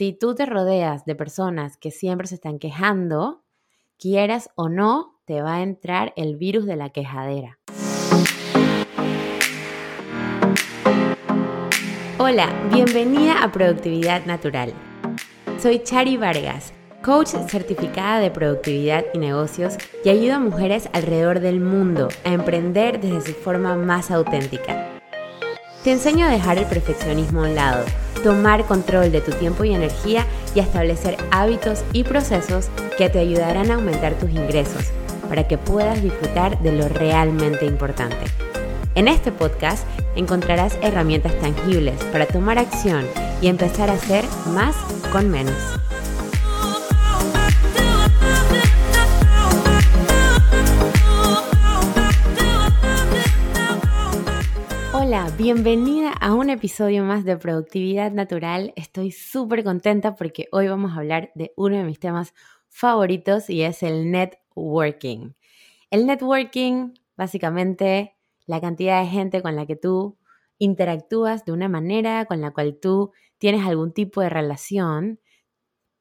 Si tú te rodeas de personas que siempre se están quejando, quieras o no, te va a entrar el virus de la quejadera. Hola, bienvenida a Productividad Natural. Soy Chari Vargas, coach certificada de productividad y negocios y ayudo a mujeres alrededor del mundo a emprender desde su forma más auténtica. Te enseño a dejar el perfeccionismo a un lado tomar control de tu tiempo y energía y establecer hábitos y procesos que te ayudarán a aumentar tus ingresos para que puedas disfrutar de lo realmente importante. En este podcast encontrarás herramientas tangibles para tomar acción y empezar a hacer más con menos. Bienvenida a un episodio más de Productividad Natural. Estoy súper contenta porque hoy vamos a hablar de uno de mis temas favoritos y es el networking. El networking, básicamente, la cantidad de gente con la que tú interactúas de una manera con la cual tú tienes algún tipo de relación,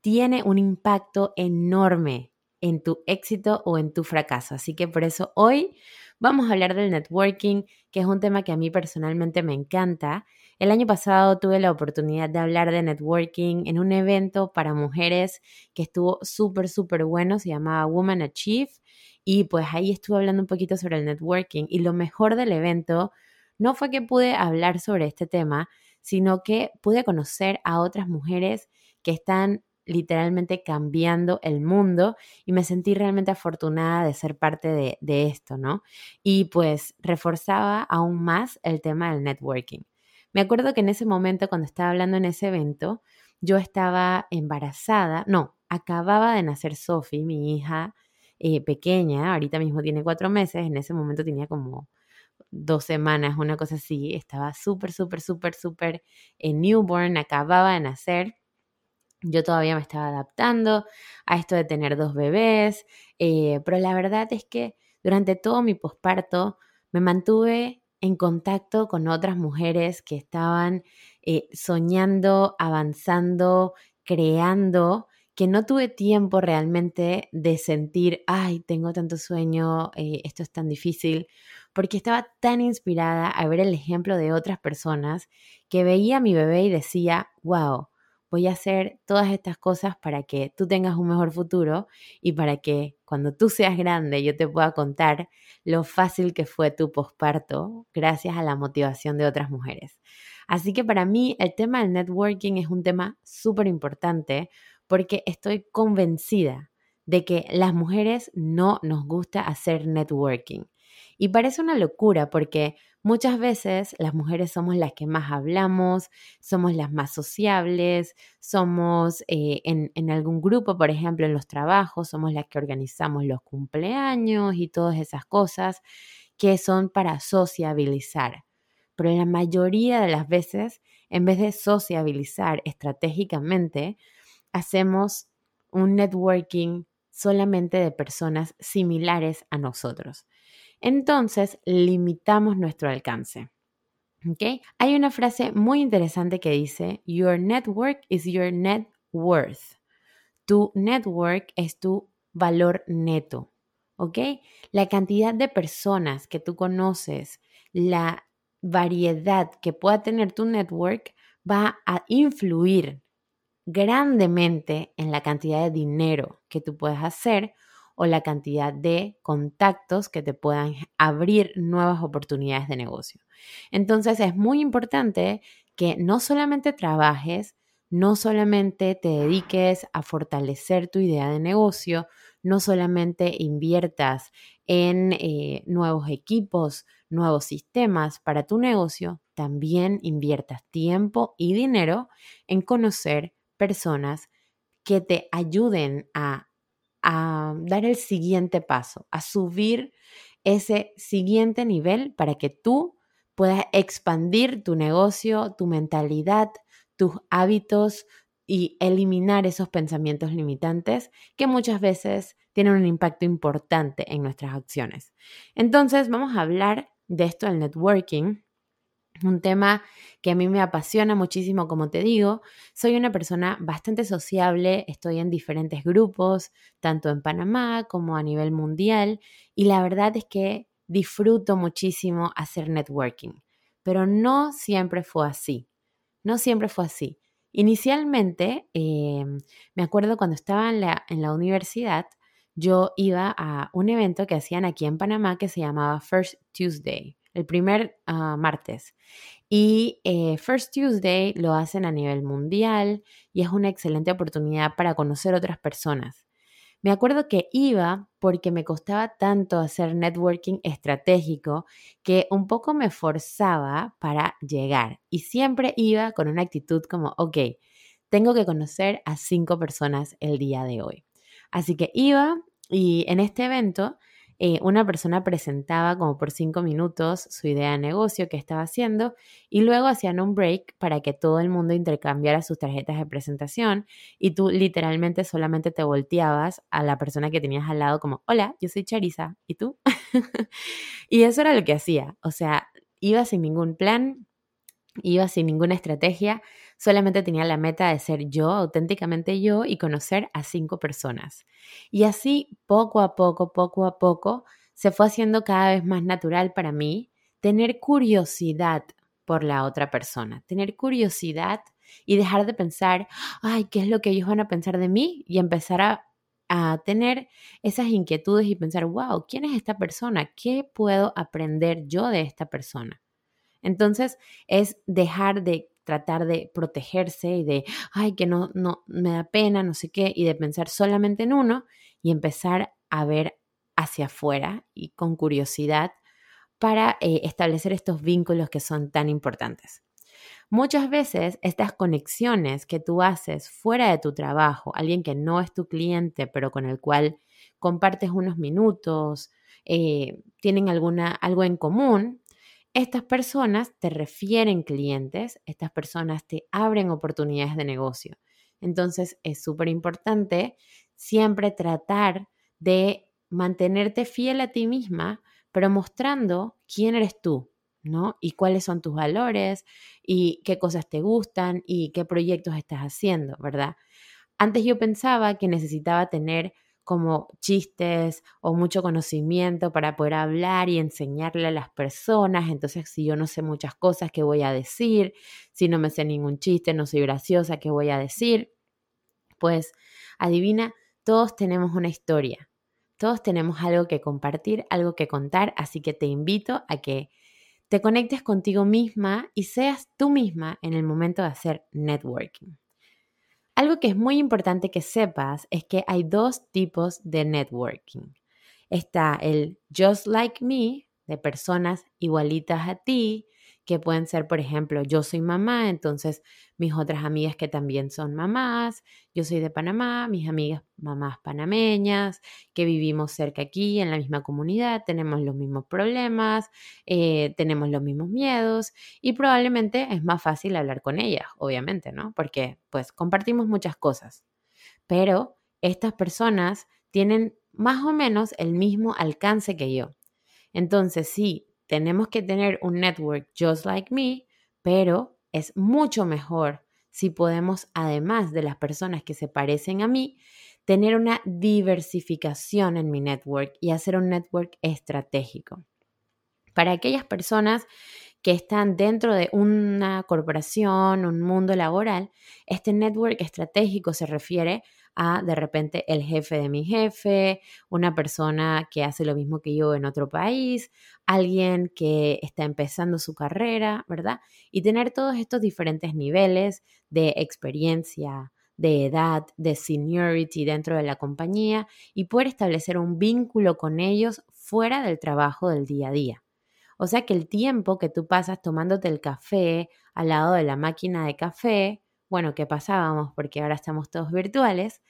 tiene un impacto enorme en tu éxito o en tu fracaso. Así que por eso hoy vamos a hablar del networking, que es un tema que a mí personalmente me encanta. El año pasado tuve la oportunidad de hablar de networking en un evento para mujeres que estuvo súper, súper bueno, se llamaba Woman Achieve, y pues ahí estuve hablando un poquito sobre el networking. Y lo mejor del evento no fue que pude hablar sobre este tema, sino que pude conocer a otras mujeres que están literalmente cambiando el mundo y me sentí realmente afortunada de ser parte de, de esto, ¿no? Y pues reforzaba aún más el tema del networking. Me acuerdo que en ese momento, cuando estaba hablando en ese evento, yo estaba embarazada, no, acababa de nacer Sophie, mi hija eh, pequeña, ahorita mismo tiene cuatro meses, en ese momento tenía como dos semanas, una cosa así, estaba súper, súper, súper, súper en newborn, acababa de nacer yo todavía me estaba adaptando a esto de tener dos bebés, eh, pero la verdad es que durante todo mi posparto me mantuve en contacto con otras mujeres que estaban eh, soñando, avanzando, creando, que no tuve tiempo realmente de sentir, ay, tengo tanto sueño, eh, esto es tan difícil, porque estaba tan inspirada a ver el ejemplo de otras personas que veía a mi bebé y decía, wow, voy a hacer todas estas cosas para que tú tengas un mejor futuro y para que cuando tú seas grande yo te pueda contar lo fácil que fue tu posparto gracias a la motivación de otras mujeres. Así que para mí el tema del networking es un tema súper importante porque estoy convencida de que las mujeres no nos gusta hacer networking. Y parece una locura porque Muchas veces las mujeres somos las que más hablamos, somos las más sociables, somos eh, en, en, algún grupo, por ejemplo, en los trabajos, somos las que organizamos los cumpleaños y todas esas cosas que son para sociabilizar. Pero la mayoría de las veces, en vez de sociabilizar estratégicamente, hacemos un networking solamente de personas similares a nosotros entonces limitamos nuestro alcance. Hay una frase muy interesante que dice, Your network is your net worth. Tu network es tu valor neto. La cantidad de personas que tú conoces, la variedad que pueda tener tu network va a influir grandemente en la cantidad de dinero que tú puedes hacer o la cantidad de contactos que te puedan abrir nuevas oportunidades de negocio. Entonces es muy importante que no solamente trabajes, no solamente te dediques a fortalecer tu idea de negocio, no solamente inviertas en eh, nuevos equipos, nuevos sistemas para tu negocio, también inviertas tiempo y dinero en conocer personas que te ayuden a a dar el siguiente paso, a subir ese siguiente nivel para que tú puedas expandir tu negocio, tu mentalidad, tus hábitos y eliminar esos pensamientos limitantes que muchas veces tienen un impacto importante en nuestras acciones. Entonces, vamos a hablar de esto del networking, un tema que a mí me apasiona muchísimo, como te digo. Soy una persona bastante sociable, estoy en diferentes grupos, tanto en Panamá como a nivel mundial, y la verdad es que disfruto muchísimo hacer networking, pero no siempre fue así, no siempre fue así. Inicialmente, eh, me acuerdo cuando estaba en la, en la universidad, yo iba a un evento que hacían aquí en Panamá que se llamaba First Tuesday el primer ah, martes. Y eh, First Tuesday lo hacen a nivel mundial y es una excelente oportunidad para conocer otras personas. Me acuerdo que iba porque me costaba tanto hacer networking estratégico que un poco me forzaba para llegar y siempre iba con una actitud como, ok, tengo que conocer a cinco personas el día de hoy. Así que iba y en este evento eh, una persona presentaba como por cinco minutos su idea de negocio que estaba haciendo y luego hacían un break para que todo el mundo intercambiara sus tarjetas de presentación y tú literalmente solamente te volteabas a la persona que tenías al lado como, hola, yo soy Charisa, ¿y tú? y eso era lo que hacía, o sea, iba sin ningún plan, iba sin ninguna estrategia, solamente tenía la meta de ser yo, auténticamente yo, y conocer a cinco personas. Y así, poco a poco, poco a poco, se fue haciendo cada vez más natural para mí tener curiosidad por la otra persona, tener curiosidad y dejar de pensar, ay, ¿qué es lo que ellos van a pensar de mí? Y empezar a, a tener esas inquietudes y pensar, wow, ¿quién es esta persona? ¿Qué puedo aprender yo de esta persona? Entonces es dejar de tratar de protegerse y de, ay, que no, no, me da pena, no sé qué, y de pensar solamente en uno y empezar a ver hacia afuera y con curiosidad para eh, establecer estos vínculos que son tan importantes. Muchas veces estas conexiones que tú haces fuera de tu trabajo, alguien que no es tu cliente, pero con el cual compartes unos minutos, eh, tienen alguna, algo en común, estas personas te refieren clientes, estas personas te abren oportunidades de negocio. Entonces es súper importante siempre tratar de mantenerte fiel a ti misma, pero mostrando quién eres tú, ¿no? Y cuáles son tus valores y qué cosas te gustan y qué proyectos estás haciendo, ¿verdad? Antes yo pensaba que necesitaba tener como chistes o mucho conocimiento para poder hablar y enseñarle a las personas. Entonces, si yo no sé muchas cosas, ¿qué voy a decir? Si no me sé ningún chiste, no soy graciosa, ¿qué voy a decir? Pues, adivina, todos tenemos una historia. Todos tenemos algo que compartir, algo que contar, así que te invito a que te conectes contigo misma y seas tú misma en el momento de hacer networking. Algo que es muy importante que sepas es que hay dos tipos de networking. Está el just like me, de personas igualitas a ti, que pueden ser, por ejemplo, yo soy mamá, entonces mis otras amigas que también son mamás, yo soy de Panamá, mis amigas mamás panameñas, que vivimos cerca aquí en la misma comunidad, tenemos los mismos problemas, eh, tenemos los mismos miedos y probablemente es más fácil hablar con ellas, obviamente, ¿no? Porque pues compartimos muchas cosas, pero estas personas tienen más o menos el mismo alcance que yo. Entonces, sí, tenemos que tener un network just like me, pero es mucho mejor si podemos, además de las personas que se parecen a mí, tener una diversificación en mi network y hacer un network estratégico. Para aquellas personas que están dentro de una corporación, un mundo laboral, este network estratégico se refiere de repente el jefe de mi jefe, una persona que hace lo mismo que yo en otro país, alguien que está empezando su carrera, ¿verdad? Y tener todos estos diferentes niveles de experiencia, de edad, de seniority dentro de la compañía y poder establecer un vínculo con ellos fuera del trabajo del día a día. O sea que el tiempo que tú pasas tomándote el café al lado de la máquina de café, bueno, que pasábamos porque ahora estamos todos virtuales,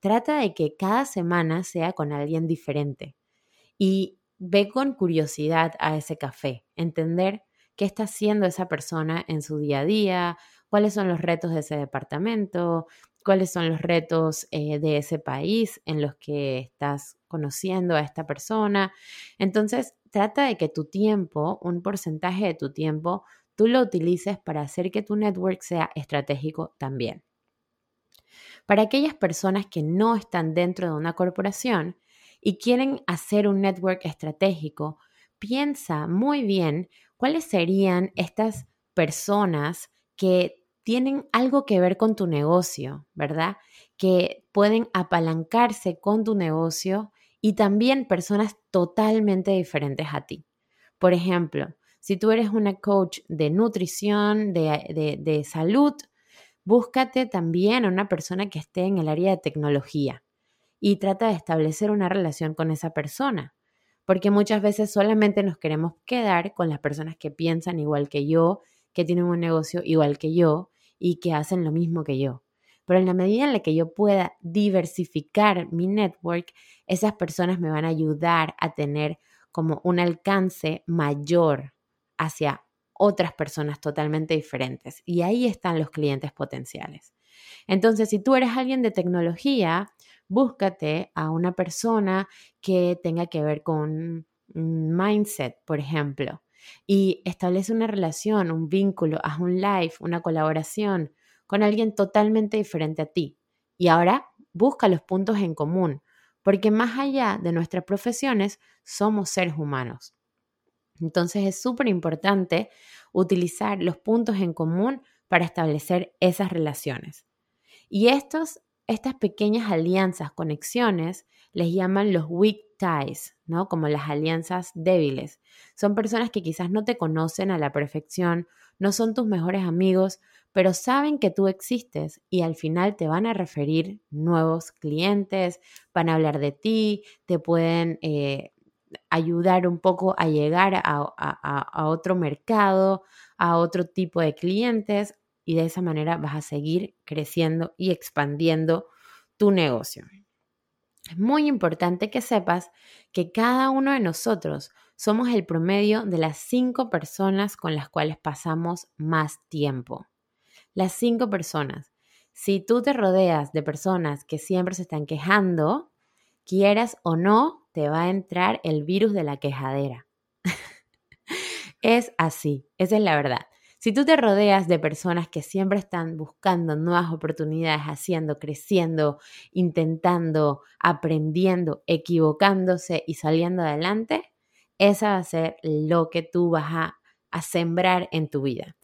trata de que cada semana sea con alguien diferente y ve con curiosidad a ese café, entender qué está haciendo esa persona en su día a día, cuáles son los retos de ese departamento, cuáles son los retos eh, de ese país en los que estás conociendo a esta persona. Entonces, trata de que tu tiempo, un porcentaje de tu tiempo, tú lo utilices para hacer que tu network sea estratégico también. Para aquellas personas que no están dentro de una corporación y quieren hacer un network estratégico, piensa muy bien cuáles serían estas personas que tienen algo que ver con tu negocio, ¿verdad? Que pueden apalancarse con tu negocio y también personas totalmente diferentes a ti. Por ejemplo, si tú eres una coach de nutrición, de, salud, búscate también a una persona que esté en el área de tecnología y trata de establecer una relación con esa persona. Porque muchas veces solamente nos queremos quedar con las personas que piensan igual que yo, que tienen un negocio igual que yo y que hacen lo mismo que yo. Pero en la medida en la que yo pueda diversificar mi network, esas personas me van a ayudar a tener como un alcance mayor hacia otras personas totalmente diferentes. Y ahí están los clientes potenciales. Entonces, si tú eres alguien de tecnología, búscate a una persona que tenga que ver con mindset, por ejemplo, y establece una relación, un vínculo, haz un live, una colaboración con alguien totalmente diferente a ti. Y ahora busca los puntos en común, porque más allá de nuestras profesiones, somos seres humanos. Entonces es súper importante utilizar los puntos en común para establecer esas relaciones. Y estos, estas pequeñas alianzas, conexiones, les llaman los weak ties, ¿no? Como las alianzas débiles. Son personas que quizás no te conocen a la perfección, no son tus mejores amigos, pero saben que tú existes y al final te van a referir nuevos clientes, van a hablar de ti, te pueden eh, ayudar un poco a llegar a, otro mercado, a otro tipo de clientes y de esa manera vas a seguir creciendo y expandiendo tu negocio. Es muy importante que sepas que cada uno de nosotros somos el promedio de las cinco personas con las cuales pasamos más tiempo las cinco personas. Si tú te rodeas de personas que siempre se están quejando, quieras o no, te va a entrar el virus de la quejadera. es así, esa es la verdad. Si tú te rodeas de personas que siempre están buscando nuevas oportunidades, haciendo, creciendo, intentando, aprendiendo, equivocándose y saliendo adelante, esa va a ser lo que tú vas a, a sembrar en tu vida.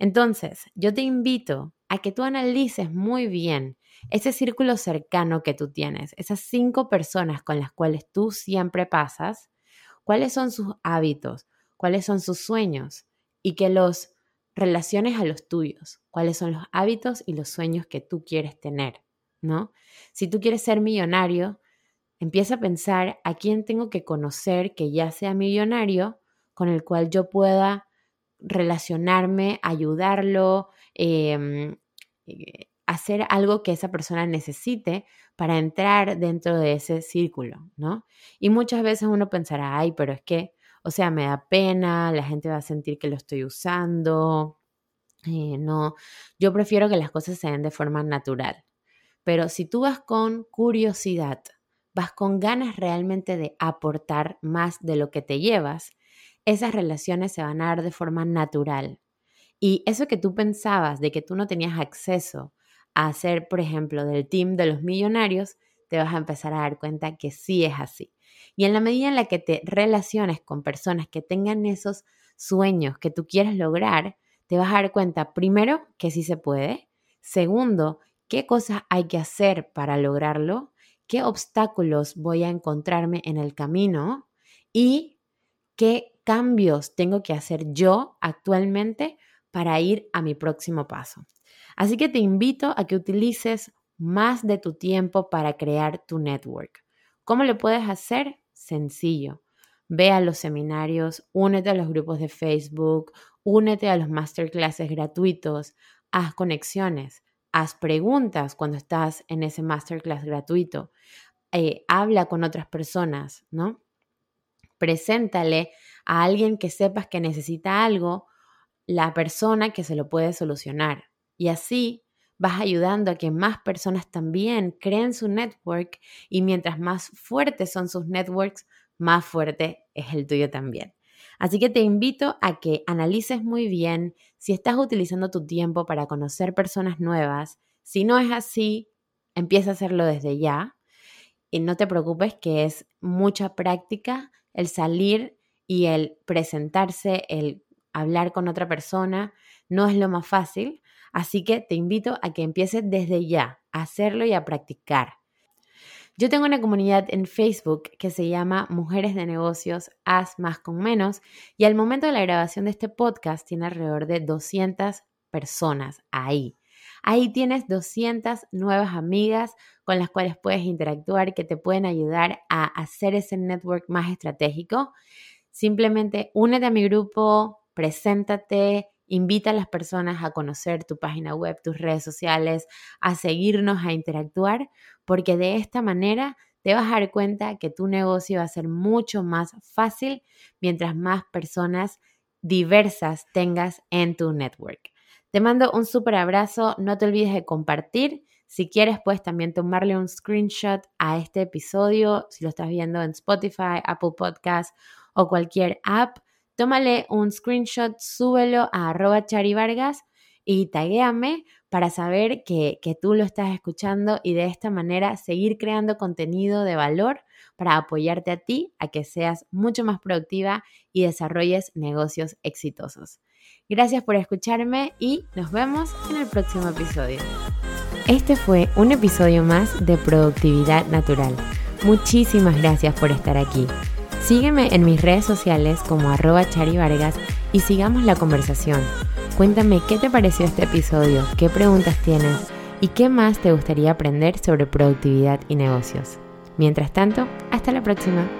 Entonces, yo te invito a que tú analices muy bien ese círculo cercano que tú tienes, esas cinco personas con las cuales tú siempre pasas, cuáles son sus hábitos, cuáles son sus sueños y que los relaciones a los tuyos, cuáles son los hábitos y los sueños que tú quieres tener, ¿no? Si tú quieres ser millonario, empieza a pensar a quién tengo que conocer que ya sea millonario, con el cual yo pueda relacionarme, ayudarlo, em, eh, hacer algo que esa persona necesite para entrar dentro de ese círculo, ¿no? Y muchas veces uno pensará, ay, pero es que, o sea, me da pena, la gente va a sentir que lo estoy usando. Eh, no, yo prefiero que las cosas se den de forma natural. Pero si tú vas con curiosidad, vas con ganas realmente de aportar más de lo que te llevas, esas relaciones se van a dar de forma natural. Y eso que tú pensabas de que tú no tenías acceso a ser, por ejemplo, del team de los millonarios, te vas a empezar a dar cuenta que sí es así. Y en la medida en la que te relaciones con personas que tengan esos sueños que tú quieres lograr, te vas a dar cuenta, primero, que sí se puede. Segundo, qué cosas hay que hacer para lograrlo, qué obstáculos voy a encontrarme en el camino y qué cambios tengo que hacer yo actualmente para ir a mi próximo paso. Así que te invito a que utilices más de tu tiempo para crear tu network. ¿Cómo lo puedes hacer? Sencillo. Ve a los seminarios, únete a los grupos de Facebook, únete a los masterclasses gratuitos, haz conexiones, haz preguntas cuando estás en ese masterclass gratuito, eh, habla con otras personas, ¿no? Preséntale a alguien que sepas que necesita algo, la persona que se lo puede solucionar. Y así vas ayudando a que más personas también creen su network y mientras más fuertes son sus networks, más fuerte es el tuyo también. Así que te invito a que analices muy bien si estás utilizando tu tiempo para conocer personas nuevas. Si no es así, empieza a hacerlo desde ya. Y no te preocupes que es mucha práctica el salir y el presentarse, el hablar con otra persona, no es lo más fácil. Así que te invito a que empieces desde ya a hacerlo y a practicar. Yo tengo una comunidad en Facebook que se llama Mujeres de Negocios, Haz más con menos, y al momento de la grabación de este podcast tiene alrededor de 200 personas ahí. Ahí tienes 200 nuevas amigas con las cuales puedes interactuar que te pueden ayudar a hacer ese network más estratégico. Simplemente únete a mi grupo, preséntate, invita a las personas a conocer tu página web, tus redes sociales, a seguirnos, a interactuar, porque de esta manera te vas a dar cuenta que tu negocio va a ser mucho más fácil mientras más personas diversas tengas en tu network. Te mando un súper abrazo, no te olvides de compartir. Si quieres, puedes también tomarle un screenshot a este episodio, si lo estás viendo en Spotify, Apple Podcast o cualquier app tómale un screenshot, súbelo a arroba charivargas y taguéame para saber que, que tú lo estás escuchando y de esta manera seguir creando contenido de valor para apoyarte a ti a que seas mucho más productiva y desarrolles negocios exitosos. Gracias por escucharme y nos vemos en el próximo episodio. Este fue un episodio más de Productividad Natural. Muchísimas gracias por estar aquí. Sígueme en mis redes sociales como arroba charivargas y sigamos la conversación. Cuéntame qué te pareció este episodio, qué preguntas tienes y qué más te gustaría aprender sobre productividad y negocios. Mientras tanto, hasta la próxima.